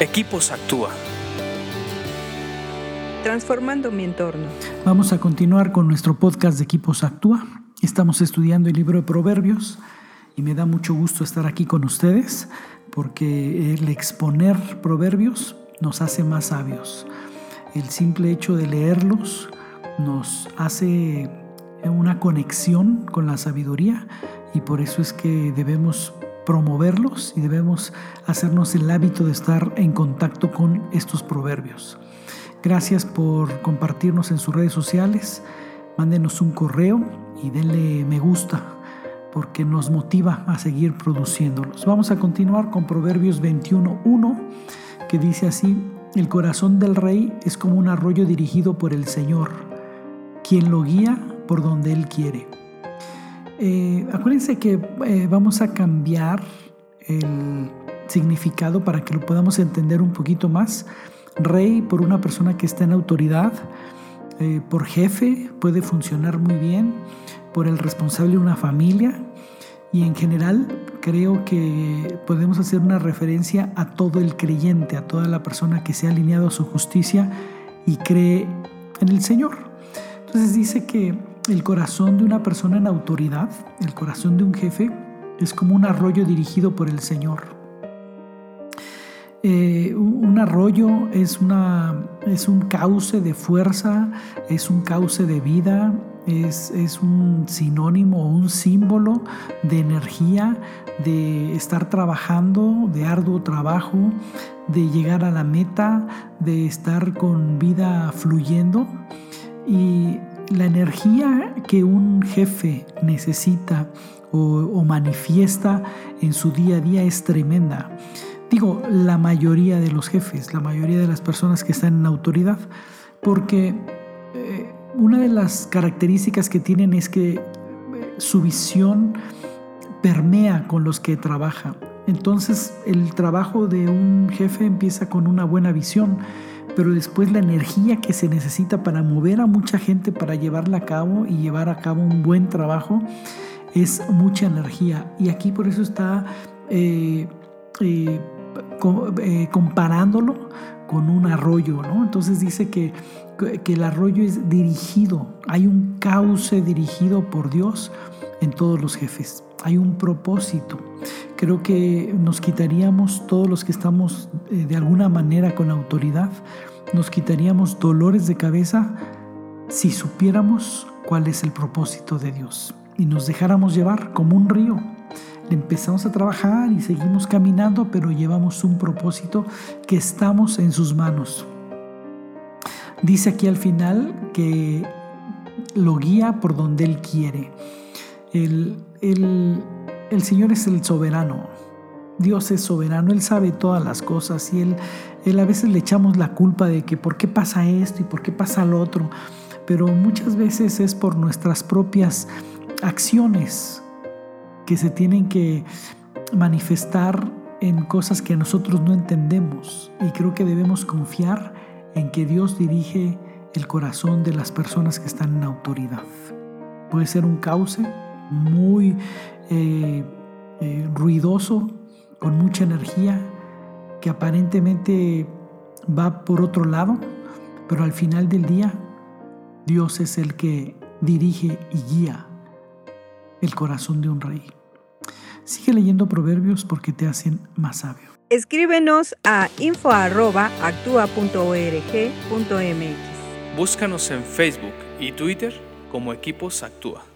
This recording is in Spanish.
Equipos Actúa. Transformando mi entorno. Vamos a continuar con nuestro podcast de Equipos Actúa. Estamos estudiando el libro de Proverbios y me da mucho gusto estar aquí con ustedes porque el exponer proverbios nos hace más sabios. El simple hecho de leerlos nos hace una conexión con la sabiduría y por eso es que debemos promoverlos y debemos hacernos el hábito de estar en contacto con estos proverbios. Gracias por compartirnos en sus redes sociales. Mándenos un correo y denle me gusta porque nos motiva a seguir produciéndolos. Vamos a continuar con Proverbios 21.1 que dice así, el corazón del rey es como un arroyo dirigido por el Señor, quien lo guía por donde Él quiere. Eh, acuérdense que eh, vamos a cambiar el significado para que lo podamos entender un poquito más. Rey por una persona que está en autoridad, eh, por jefe puede funcionar muy bien, por el responsable de una familia y en general creo que podemos hacer una referencia a todo el creyente, a toda la persona que se ha alineado a su justicia y cree en el Señor. Entonces dice que el corazón de una persona en autoridad, el corazón de un jefe, es como un arroyo dirigido por el Señor. Eh, un arroyo es, una, es un cauce de fuerza, es un cauce de vida, es, es, un sinónimo un símbolo de energía, de estar trabajando, de arduo trabajo, de llegar a la meta, de estar con vida fluyendo. Y la energía que un jefe necesita o, manifiesta en su día a día es tremenda. Digo, la mayoría de los jefes, la mayoría de las personas que están en autoridad, porque eh, una de las características que tienen es que eh, su visión permea con los que trabaja. Entonces el trabajo de un jefe empieza con una buena visión pero después la energía que se necesita para mover a mucha gente para llevarla a cabo y llevar a cabo un buen trabajo es mucha energía. Y aquí por eso está eh, eh, eh, comparándolo con un arroyo, ¿no? Entonces dice que, que el arroyo es dirigido, hay un cauce dirigido por Dios en todos los jefes, hay un propósito. Creo que nos quitaríamos todos los que estamos de alguna manera con autoridad, nos quitaríamos dolores de cabeza si supiéramos cuál es el propósito de Dios y nos dejáramos llevar como un río. Empezamos a trabajar y seguimos caminando, pero llevamos un propósito que estamos en sus manos. Dice aquí al final que lo guía por donde Él quiere. El, el Señor es el soberano. Dios es soberano, Él sabe todas las cosas y Él, él a veces le echamos la culpa de que por qué pasa esto y por qué pasa lo otro, pero muchas veces es por nuestras propias acciones que se tienen que manifestar en cosas que nosotros no entendemos y creo que debemos confiar en que Dios dirige el corazón de las personas que están en autoridad. Puede ser un cauce muy eh, eh, ruidoso, con mucha energía, que aparentemente va por otro lado, pero al final del día Dios es el que dirige y guía el corazón de un rey. Sigue leyendo proverbios porque te hacen más sabio. Escríbenos a info.actua.org.mx. Búscanos en Facebook y Twitter como Equipos Actúa.